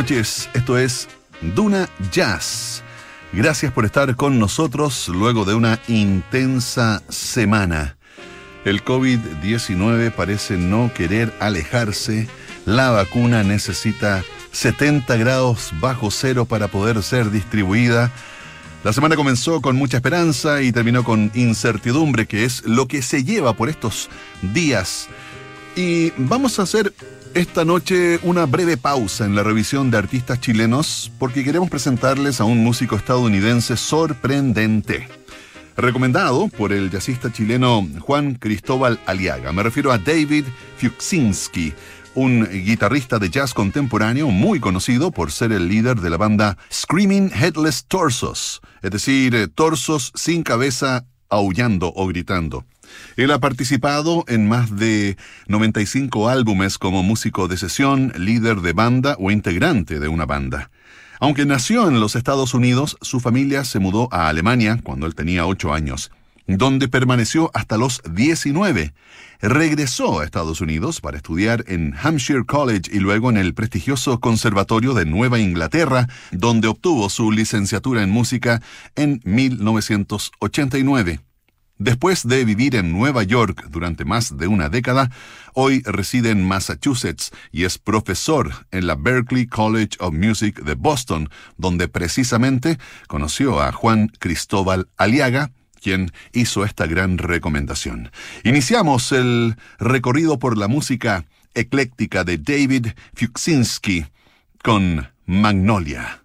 noches, esto es Duna Jazz. Gracias por estar con nosotros luego de una intensa semana. El COVID-19 parece no querer alejarse. La vacuna necesita 70 grados bajo cero para poder ser distribuida. La semana comenzó con mucha esperanza y terminó con incertidumbre, que es lo que se lleva por estos días. Y vamos a hacer esta noche una breve pausa en la revisión de artistas chilenos porque queremos presentarles a un músico estadounidense sorprendente. Recomendado por el jazzista chileno Juan Cristóbal Aliaga. Me refiero a David Fuchsinski, un guitarrista de jazz contemporáneo muy conocido por ser el líder de la banda Screaming Headless Torsos, es decir, torsos sin cabeza aullando o gritando. Él ha participado en más de 95 álbumes como músico de sesión, líder de banda o integrante de una banda. Aunque nació en los Estados Unidos, su familia se mudó a Alemania cuando él tenía 8 años, donde permaneció hasta los 19. Regresó a Estados Unidos para estudiar en Hampshire College y luego en el prestigioso Conservatorio de Nueva Inglaterra, donde obtuvo su licenciatura en música en 1989. Después de vivir en Nueva York durante más de una década, hoy reside en Massachusetts y es profesor en la Berklee College of Music de Boston, donde precisamente conoció a Juan Cristóbal Aliaga, quien hizo esta gran recomendación. Iniciamos el recorrido por la música ecléctica de David Fuchsinski con Magnolia.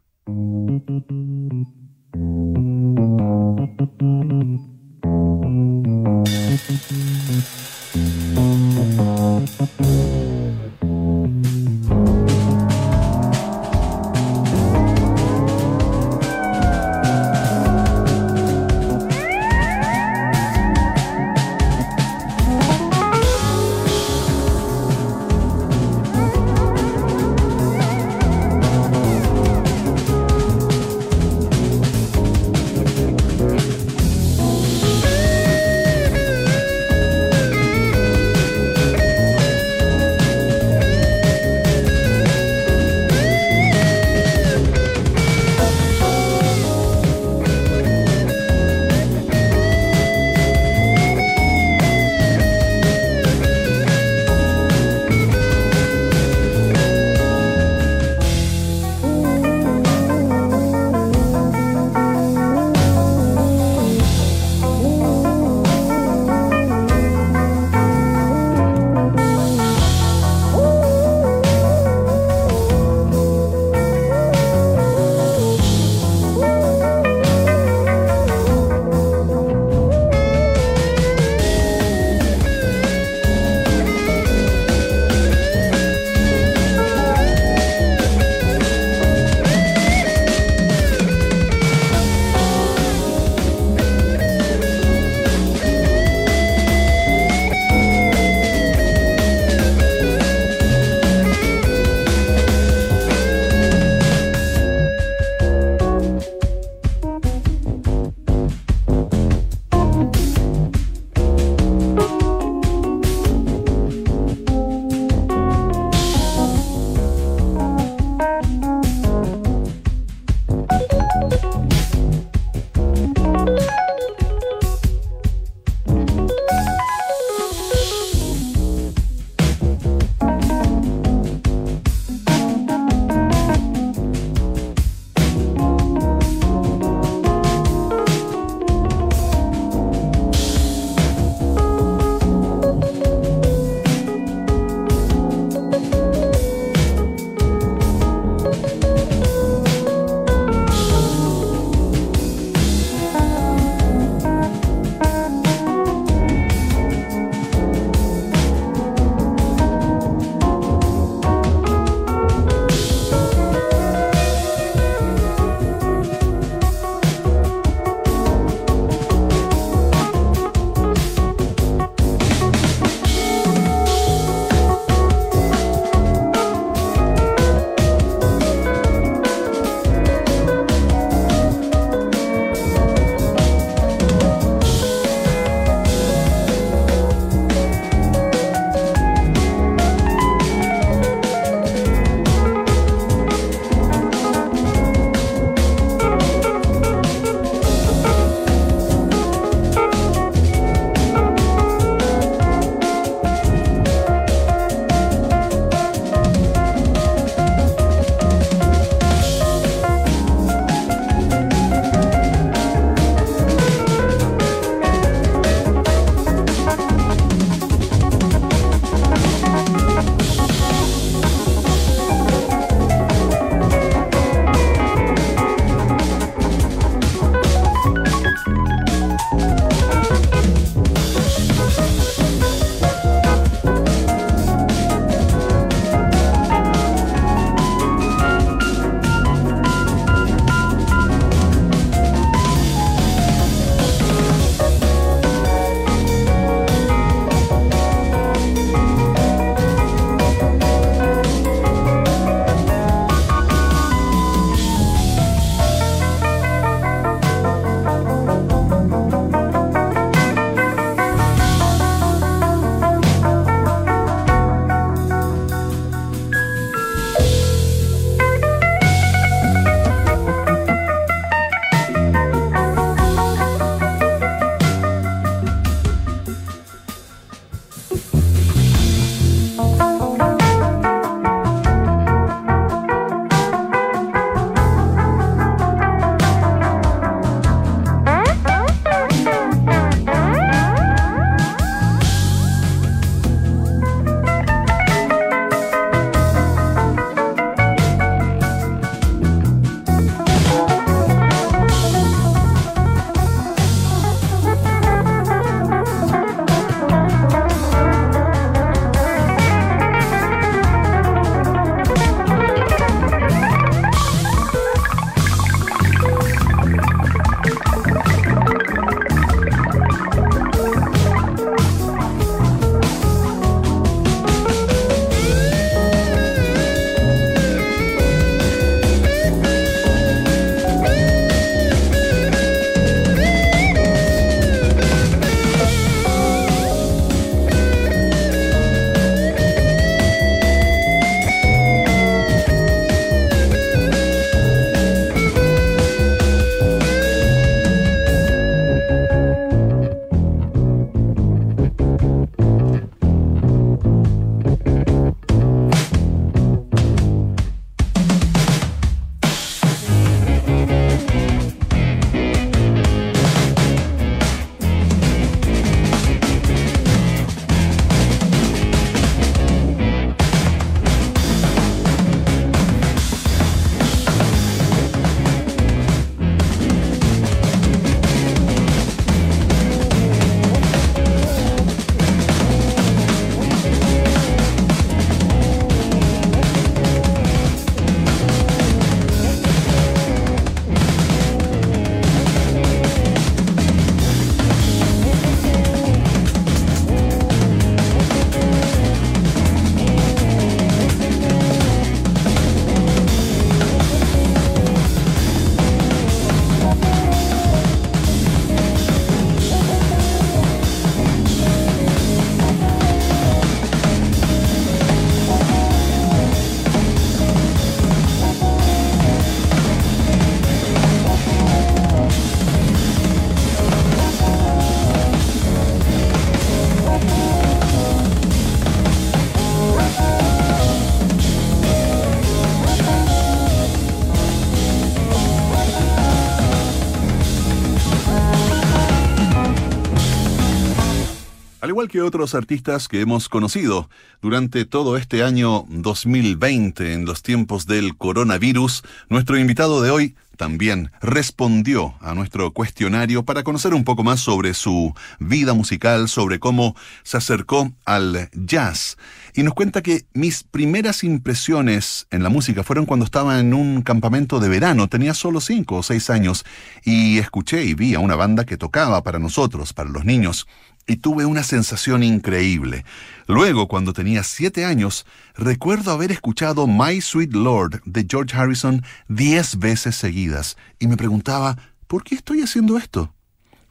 Que otros artistas que hemos conocido durante todo este año 2020 en los tiempos del coronavirus, nuestro invitado de hoy también respondió a nuestro cuestionario para conocer un poco más sobre su vida musical, sobre cómo se acercó al jazz. Y nos cuenta que mis primeras impresiones en la música fueron cuando estaba en un campamento de verano, tenía solo cinco o seis años, y escuché y vi a una banda que tocaba para nosotros, para los niños, y tuve una sensación increíble. Luego, cuando tenía siete años, recuerdo haber escuchado My Sweet Lord de George Harrison diez veces seguidas y me preguntaba, ¿por qué estoy haciendo esto?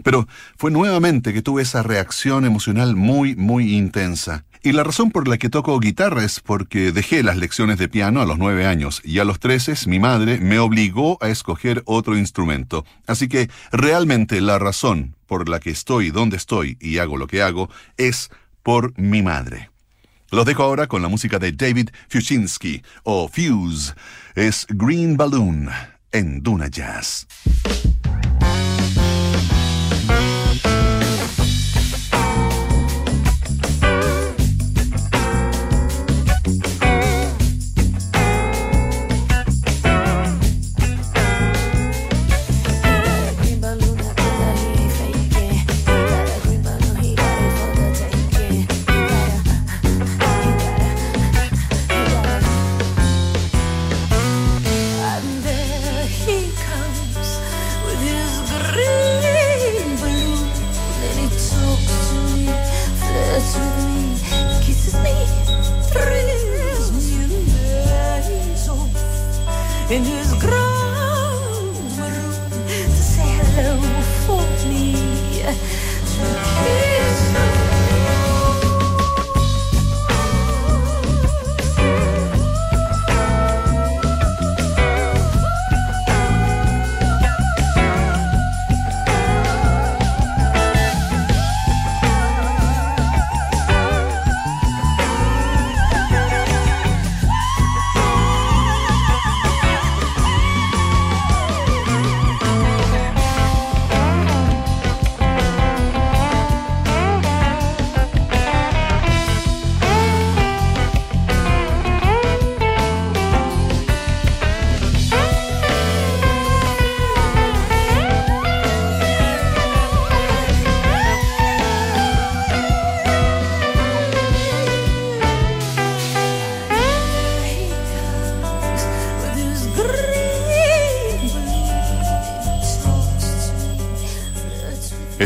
Pero fue nuevamente que tuve esa reacción emocional muy, muy intensa. Y la razón por la que toco guitarra es porque dejé las lecciones de piano a los nueve años y a los trece mi madre me obligó a escoger otro instrumento. Así que realmente la razón por la que estoy donde estoy y hago lo que hago es por mi madre. Los dejo ahora con la música de David Fuczynski o Fuse. Es Green Balloon en Duna Jazz.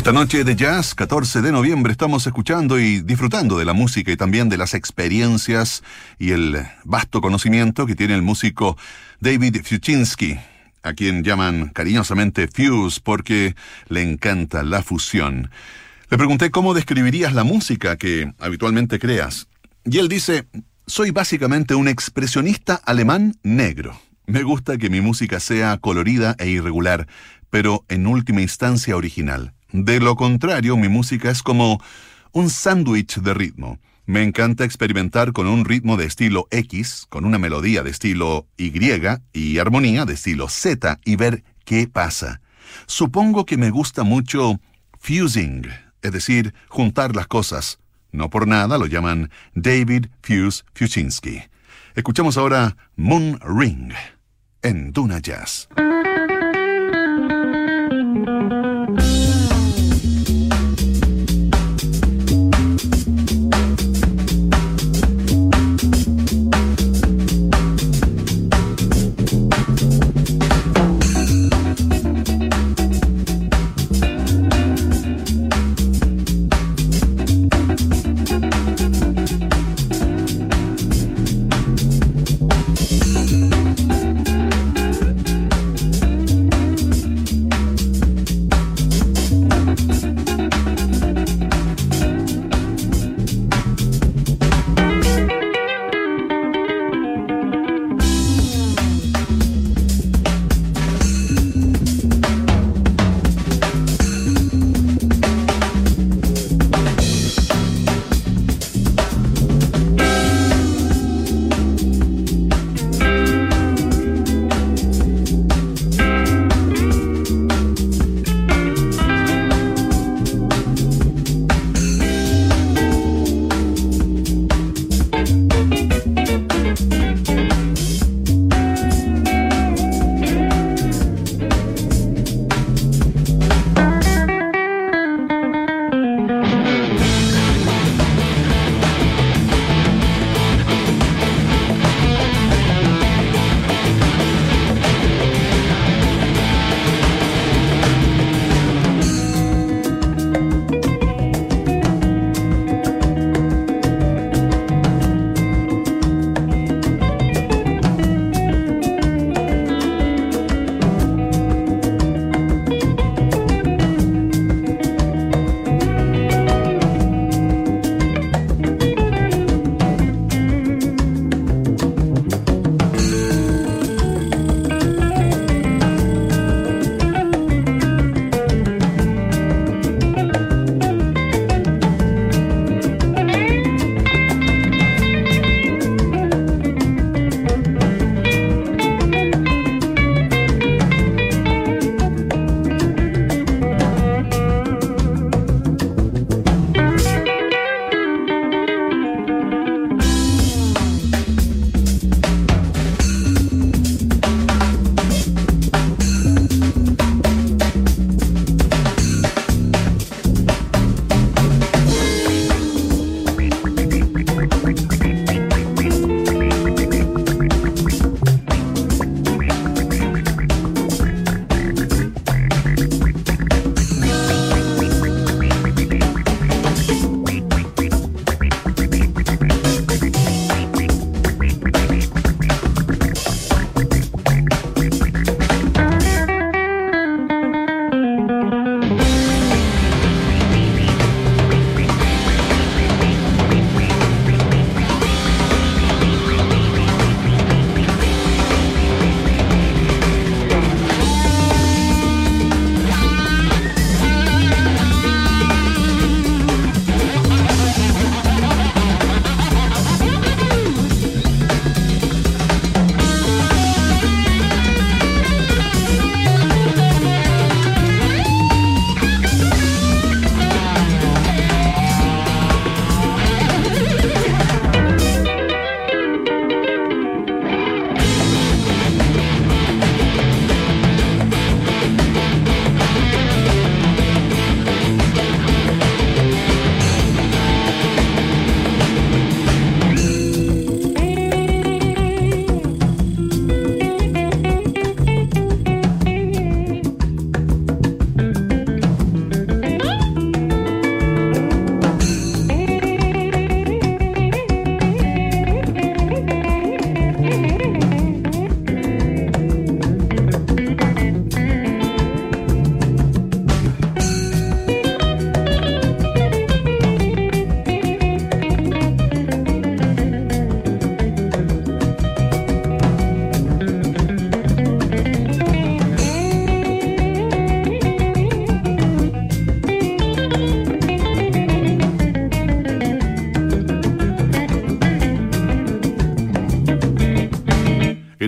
Esta noche de jazz, 14 de noviembre, estamos escuchando y disfrutando de la música y también de las experiencias y el vasto conocimiento que tiene el músico David Fuczynski, a quien llaman cariñosamente Fuse porque le encanta la fusión. Le pregunté cómo describirías la música que habitualmente creas. Y él dice, soy básicamente un expresionista alemán negro. Me gusta que mi música sea colorida e irregular, pero en última instancia original. De lo contrario, mi música es como un sándwich de ritmo. Me encanta experimentar con un ritmo de estilo X, con una melodía de estilo Y y armonía de estilo Z y ver qué pasa. Supongo que me gusta mucho fusing, es decir, juntar las cosas. No por nada lo llaman David Fuse Fuczynski. Escuchamos ahora Moon Ring en Duna Jazz.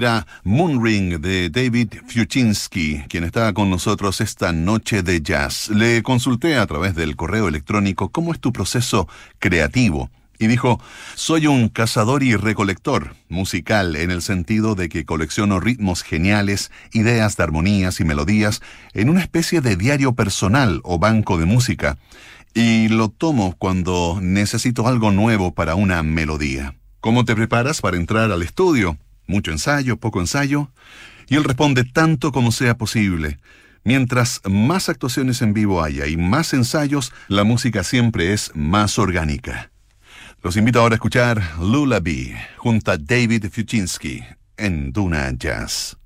Era Moonring de David Fiuczynski, quien está con nosotros esta noche de jazz. Le consulté a través del correo electrónico cómo es tu proceso creativo. Y dijo, soy un cazador y recolector musical en el sentido de que colecciono ritmos geniales, ideas de armonías y melodías en una especie de diario personal o banco de música, y lo tomo cuando necesito algo nuevo para una melodía. ¿Cómo te preparas para entrar al estudio? ¿Mucho ensayo, poco ensayo? Y él responde tanto como sea posible. Mientras más actuaciones en vivo haya y más ensayos, la música siempre es más orgánica. Los invito ahora a escuchar Lullaby junto a David Fuczynski en Duna Jazz.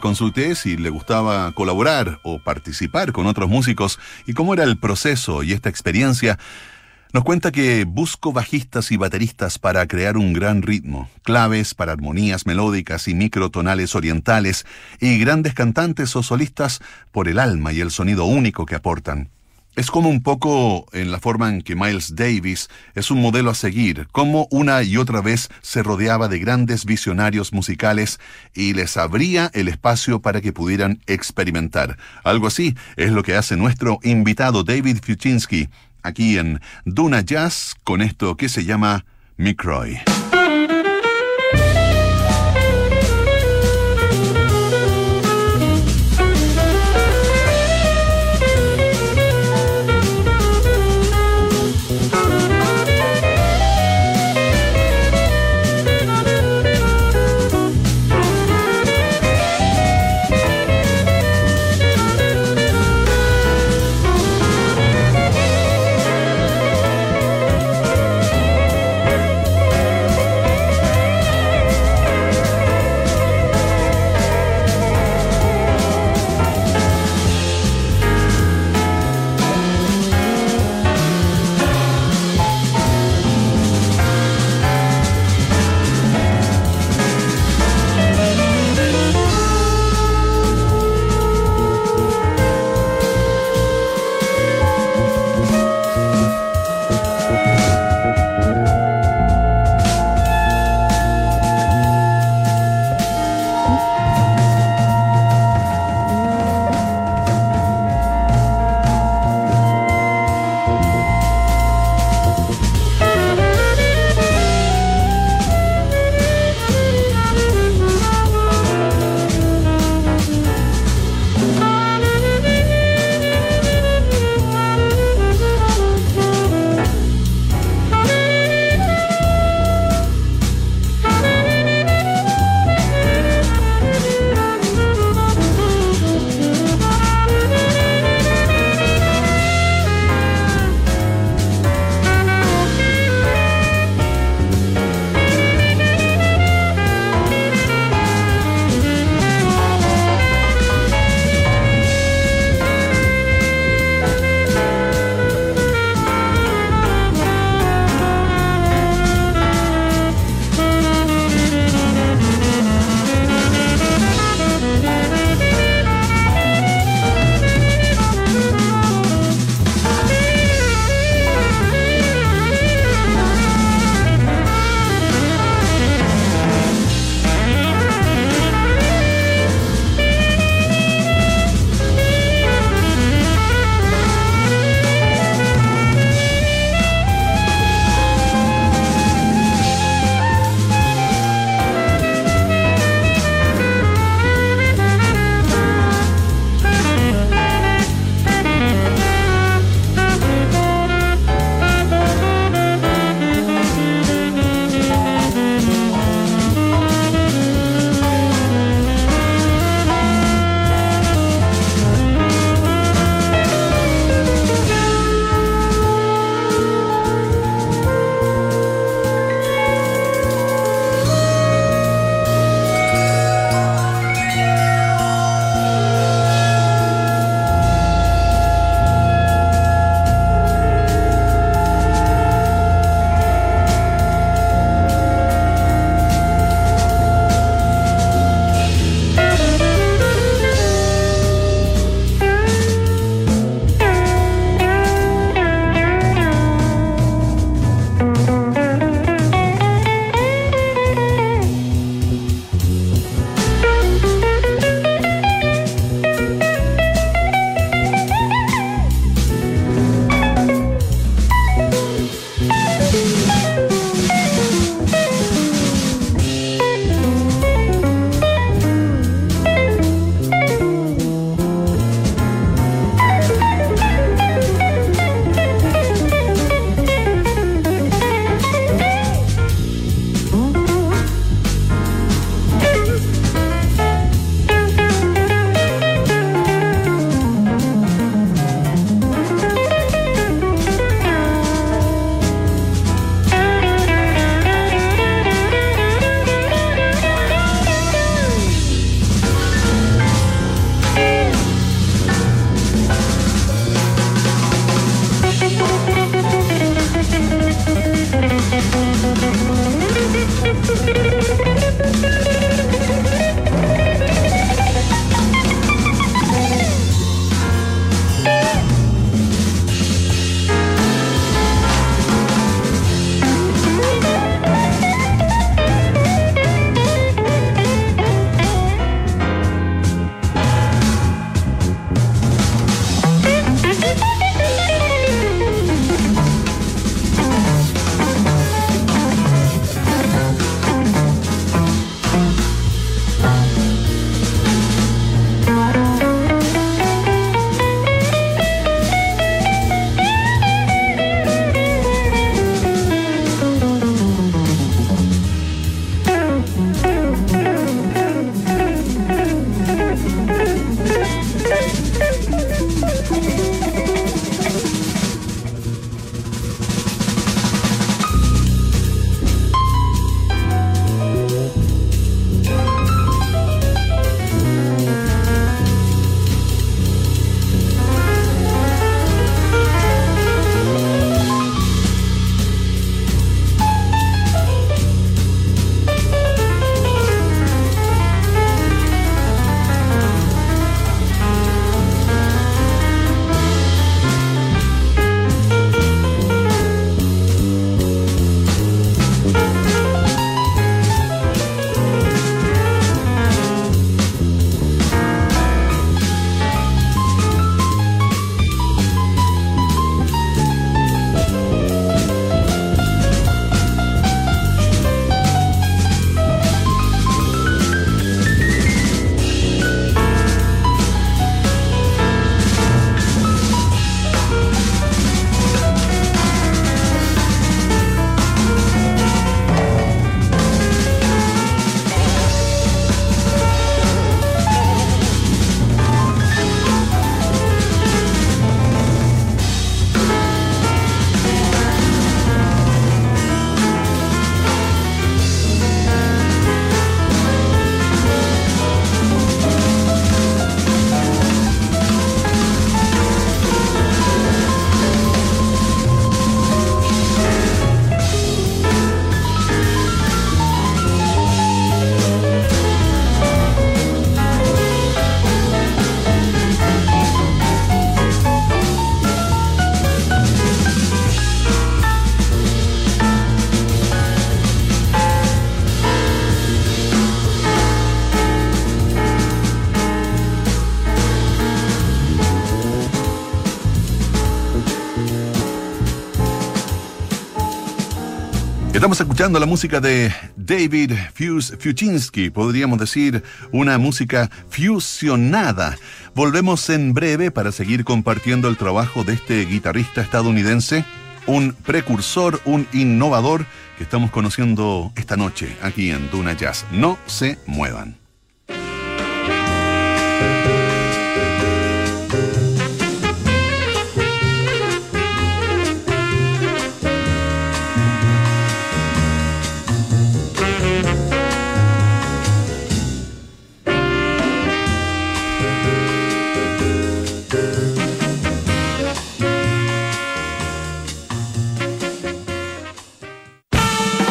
Consulté si le gustaba colaborar o participar con otros músicos y cómo era el proceso y esta experiencia, nos cuenta que busco bajistas y bateristas para crear un gran ritmo, claves para armonías melódicas y microtonales orientales, y grandes cantantes o solistas por el alma y el sonido único que aportan. Es como un poco en la forma en que Miles Davis es un modelo a seguir, como una y otra vez se rodeaba de grandes visionarios musicales y les abría el espacio para que pudieran experimentar. Algo así es lo que hace nuestro invitado David Fuczynski aquí en Duna Jazz con esto que se llama Microy. Estamos escuchando la música de David Fuse Fuchinski, podríamos decir una música fusionada. Volvemos en breve para seguir compartiendo el trabajo de este guitarrista estadounidense, un precursor, un innovador que estamos conociendo esta noche aquí en Duna Jazz. No se muevan.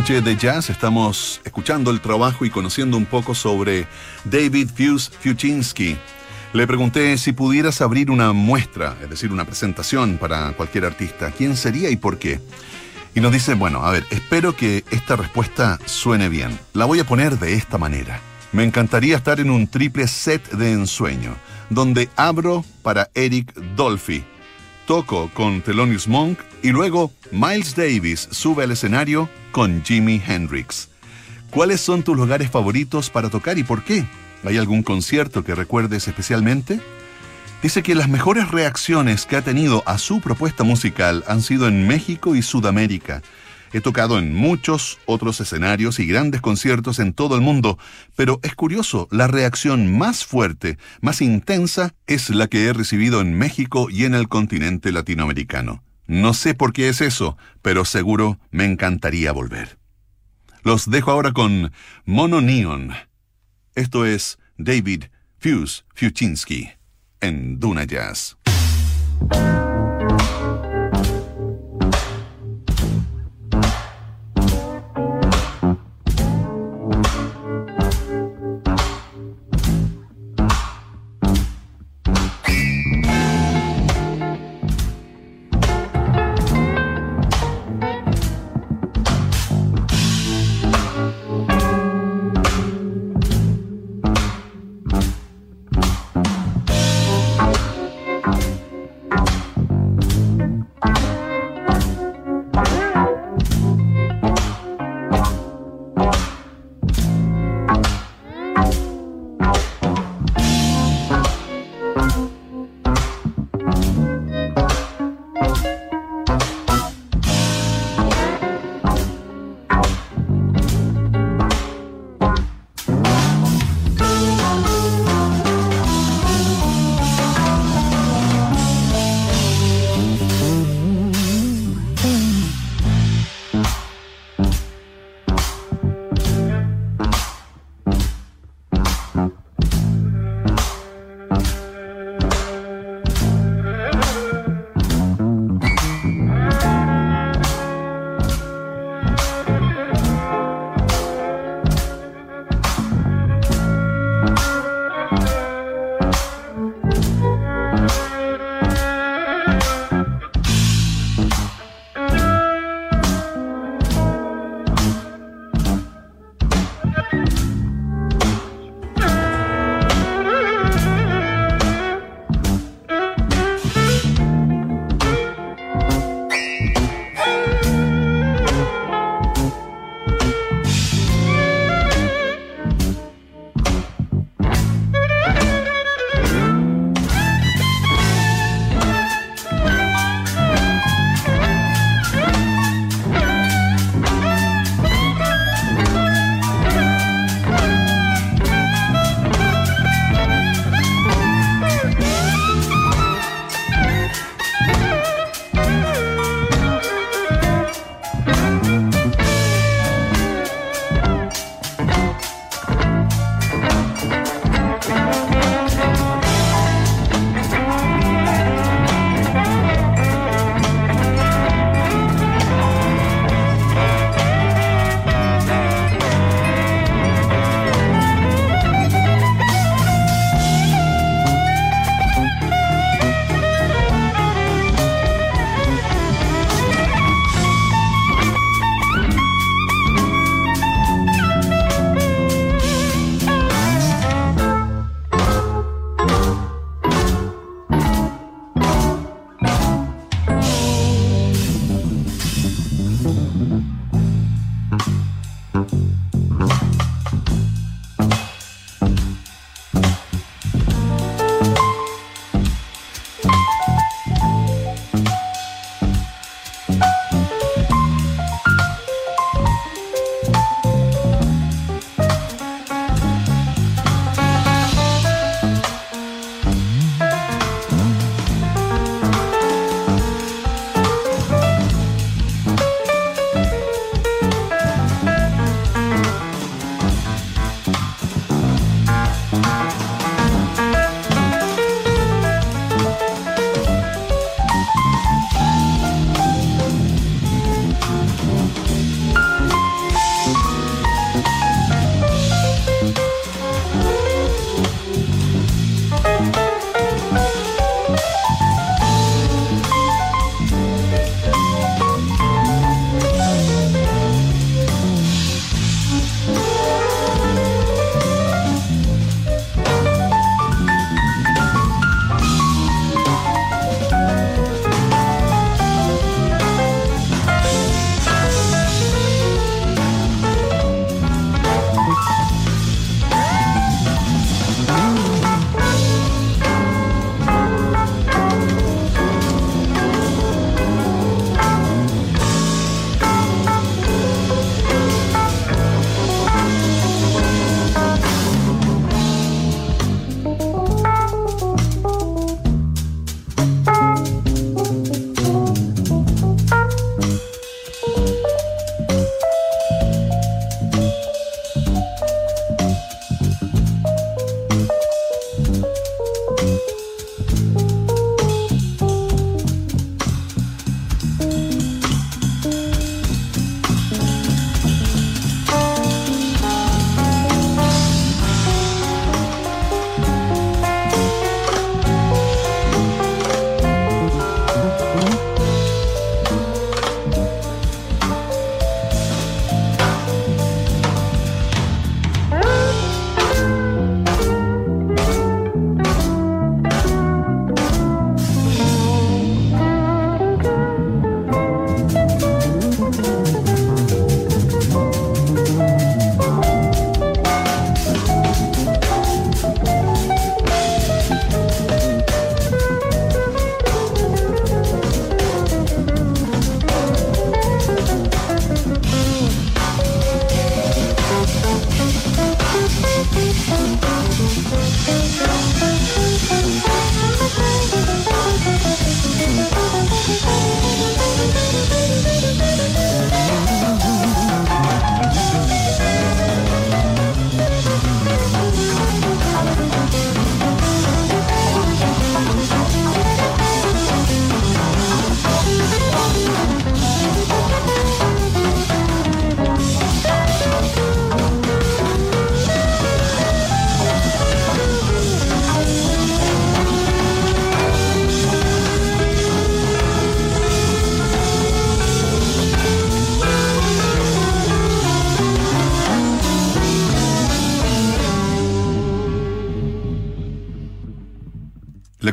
noche de jazz estamos escuchando el trabajo y conociendo un poco sobre David Fuse Fuchinski. Le pregunté si pudieras abrir una muestra, es decir, una presentación para cualquier artista, ¿quién sería y por qué? Y nos dice, bueno, a ver, espero que esta respuesta suene bien. La voy a poner de esta manera. Me encantaría estar en un triple set de ensueño, donde abro para Eric Dolphy, toco con Thelonious Monk y luego Miles Davis sube al escenario con Jimi Hendrix. ¿Cuáles son tus lugares favoritos para tocar y por qué? ¿Hay algún concierto que recuerdes especialmente? Dice que las mejores reacciones que ha tenido a su propuesta musical han sido en México y Sudamérica He tocado en muchos otros escenarios y grandes conciertos en todo el mundo, pero es curioso, la reacción más fuerte, más intensa, es la que he recibido en México y en el continente latinoamericano. No sé por qué es eso, pero seguro me encantaría volver. Los dejo ahora con Mono Neon. Esto es David Fuse Fuchinski en Duna Jazz.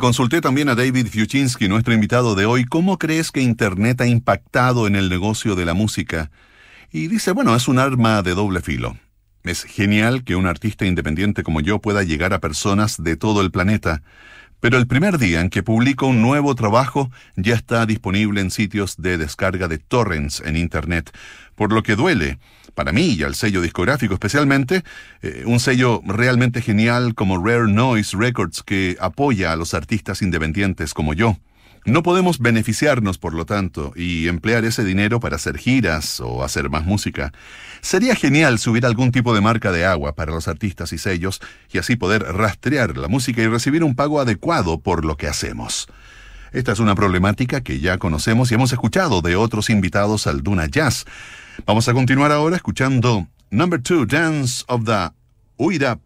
Consulté también a David Fiuczynski, nuestro invitado de hoy, cómo crees que Internet ha impactado en el negocio de la música. Y dice, bueno, es un arma de doble filo. Es genial que un artista independiente como yo pueda llegar a personas de todo el planeta, pero el primer día en que publico un nuevo trabajo ya está disponible en sitios de descarga de torrents en Internet, por lo que duele, para mí y al sello discográfico especialmente, eh, un sello realmente genial como Rare Noise Records que apoya a los artistas independientes como yo. No podemos beneficiarnos, por lo tanto, y emplear ese dinero para hacer giras o hacer más música. Sería genial si hubiera algún tipo de marca de agua para los artistas y sellos y así poder rastrear la música y recibir un pago adecuado por lo que hacemos. Esta es una problemática que ya conocemos y hemos escuchado de otros invitados al Duna Jazz. Vamos a continuar ahora escuchando Number 2 Dance of the Uira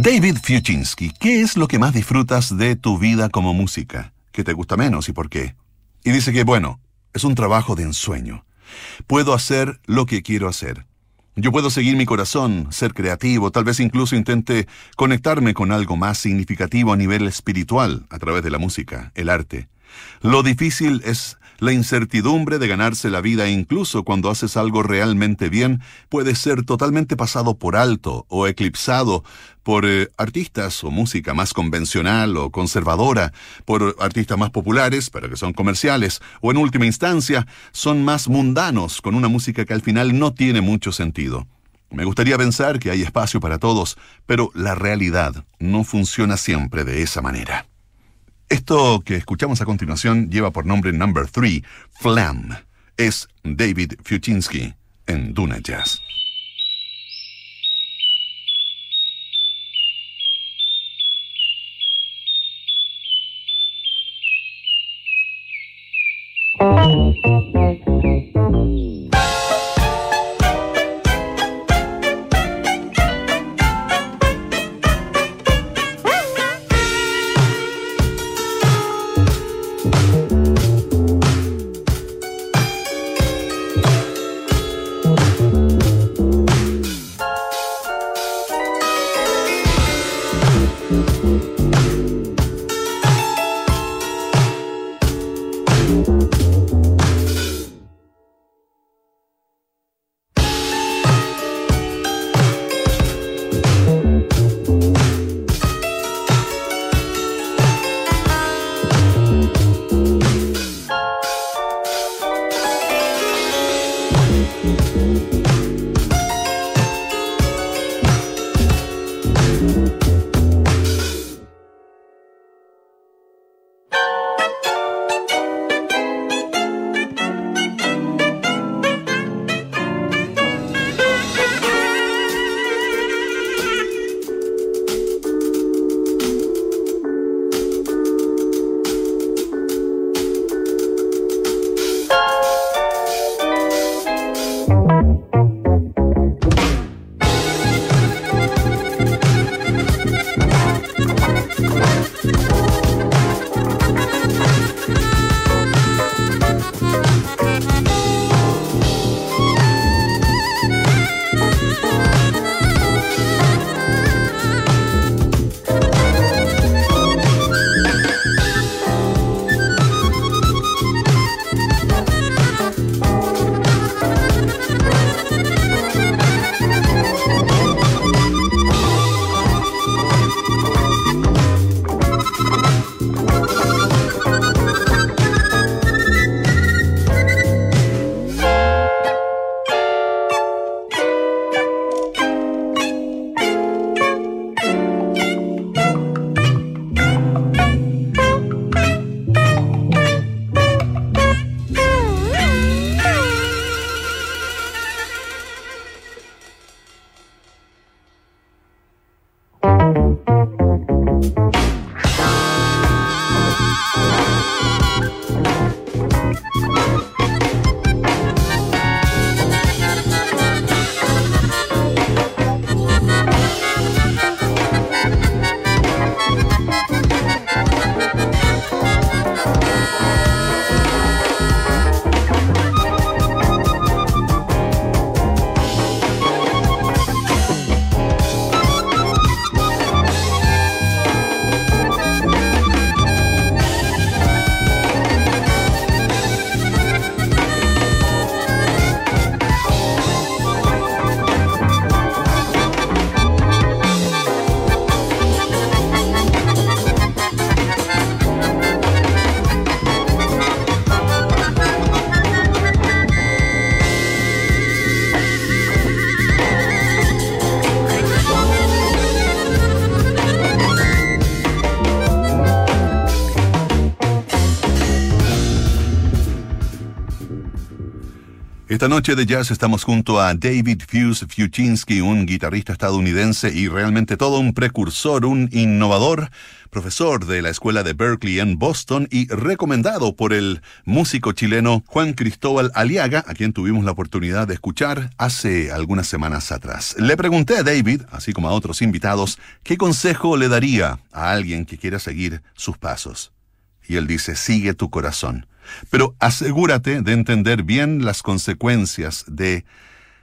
David Fiuczynski, ¿qué es lo que más disfrutas de tu vida como música? ¿Qué te gusta menos y por qué? Y dice que, bueno, es un trabajo de ensueño. Puedo hacer lo que quiero hacer. Yo puedo seguir mi corazón, ser creativo, tal vez incluso intente conectarme con algo más significativo a nivel espiritual a través de la música, el arte. Lo difícil es la incertidumbre de ganarse la vida incluso cuando haces algo realmente bien puede ser totalmente pasado por alto o eclipsado por eh, artistas o música más convencional o conservadora, por artistas más populares, pero que son comerciales, o en última instancia, son más mundanos, con una música que al final no tiene mucho sentido. Me gustaría pensar que hay espacio para todos, pero la realidad no funciona siempre de esa manera. Esto que escuchamos a continuación lleva por nombre Number 3, Flam. Es David Fuchinsky en Duna Jazz. Esta noche de jazz estamos junto a David Fuse Fuchinski, un guitarrista estadounidense y realmente todo un precursor, un innovador, profesor de la Escuela de Berkeley en Boston y recomendado por el músico chileno Juan Cristóbal Aliaga, a quien tuvimos la oportunidad de escuchar hace algunas semanas atrás. Le pregunté a David, así como a otros invitados, qué consejo le daría a alguien que quiera seguir sus pasos. Y él dice, sigue tu corazón. Pero asegúrate de entender bien las consecuencias de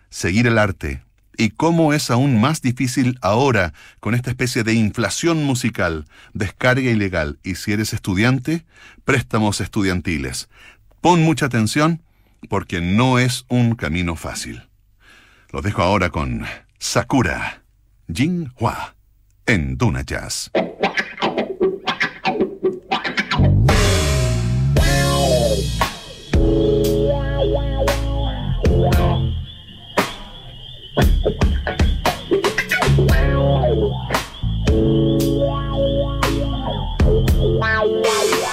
seguir el arte y cómo es aún más difícil ahora con esta especie de inflación musical, descarga ilegal y si eres estudiante, préstamos estudiantiles. Pon mucha atención porque no es un camino fácil. Lo dejo ahora con Sakura, Jin Hua, en Duna Jazz. Wow, wow, wow.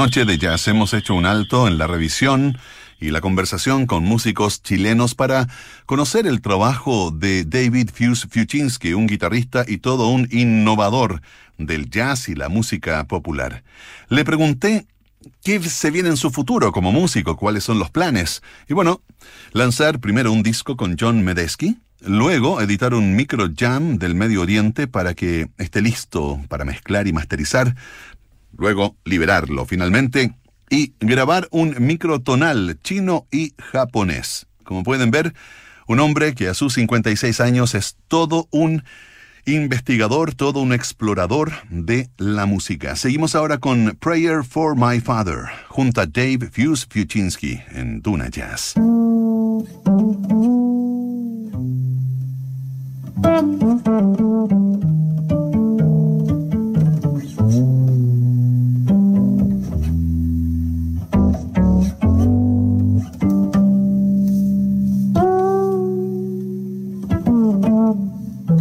Noche de jazz hemos hecho un alto en la revisión y la conversación con músicos chilenos para conocer el trabajo de David Fuse Fuchinski, un guitarrista y todo un innovador del jazz y la música popular. Le pregunté qué se viene en su futuro como músico, cuáles son los planes. Y bueno, lanzar primero un disco con John Medesky, luego editar un micro jam del Medio Oriente para que esté listo para mezclar y masterizar luego liberarlo finalmente y grabar un microtonal chino y japonés. Como pueden ver, un hombre que a sus 56 años es todo un investigador, todo un explorador de la música. Seguimos ahora con Prayer for My Father, junto a Dave Fuse Fuchinski en Duna Jazz.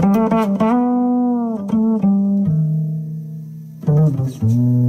Thank you.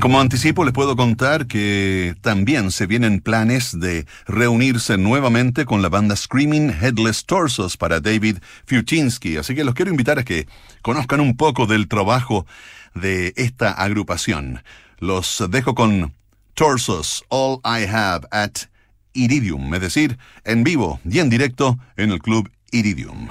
Como anticipo les puedo contar que también se vienen planes de reunirse nuevamente con la banda Screaming Headless Torsos para David Fiuczynski. Así que los quiero invitar a que conozcan un poco del trabajo de esta agrupación. Los dejo con Torsos, All I Have at Iridium, es decir, en vivo y en directo en el club Iridium.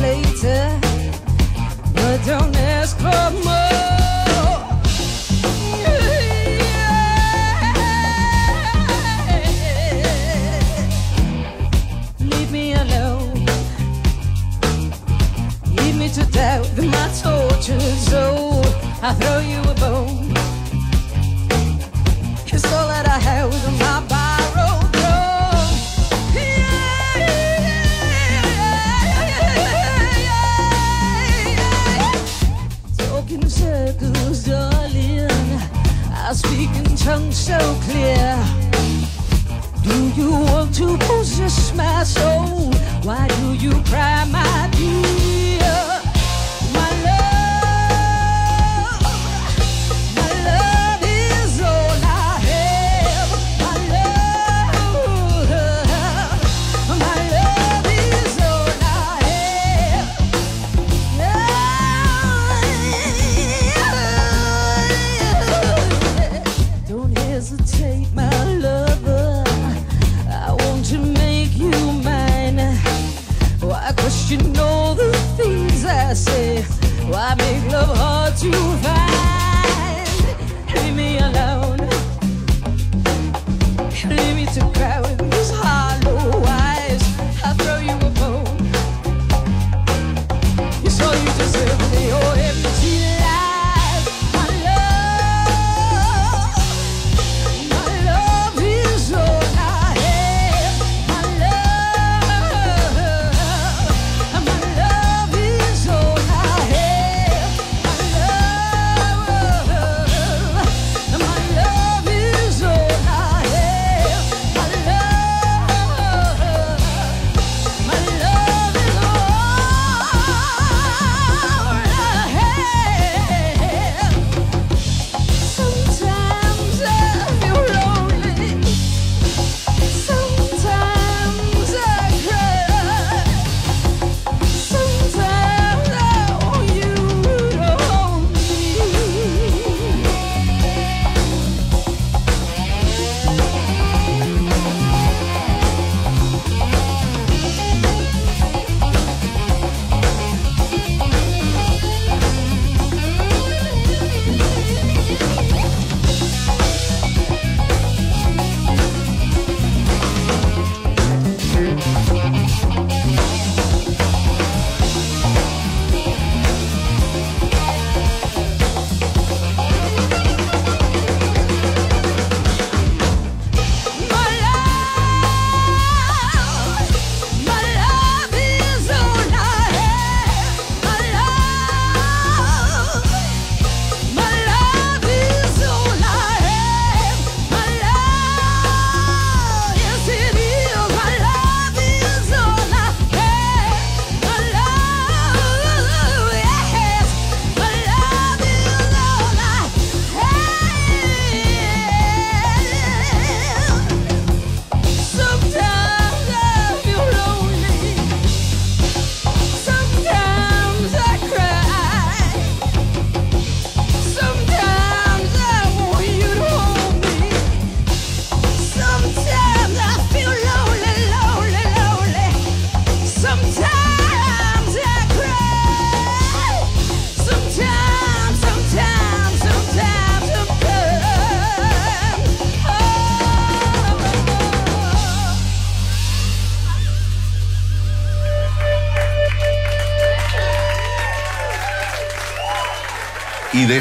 Later, but don't ask for more. Leave me alone. Leave me to doubt my tortured soul. I throw you a bone. It's all that I have with my body. I speak in tongues so clear. Do you want to possess my soul? Why do you cry, my dear? you know the things I say? Why make love hard to find?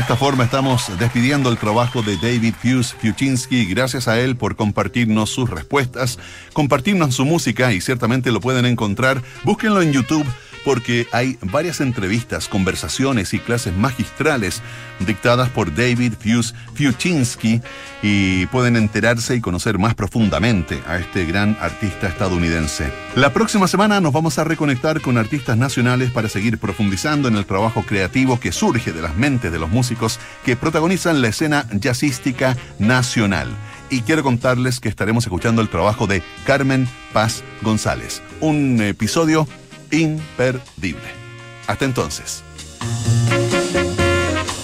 Esta forma estamos despidiendo el trabajo de David Fuse Fiuczynski. Gracias a él por compartirnos sus respuestas, compartirnos su música y ciertamente lo pueden encontrar. Búsquenlo en YouTube porque hay varias entrevistas, conversaciones y clases magistrales dictadas por David Fuse Fiuczynski y pueden enterarse y conocer más profundamente a este gran artista estadounidense. La próxima semana nos vamos a reconectar con artistas nacionales para seguir profundizando en el trabajo creativo que surge de las mentes de los músicos que protagonizan la escena jazzística nacional. Y quiero contarles que estaremos escuchando el trabajo de Carmen Paz González. Un episodio imperdible. Hasta entonces.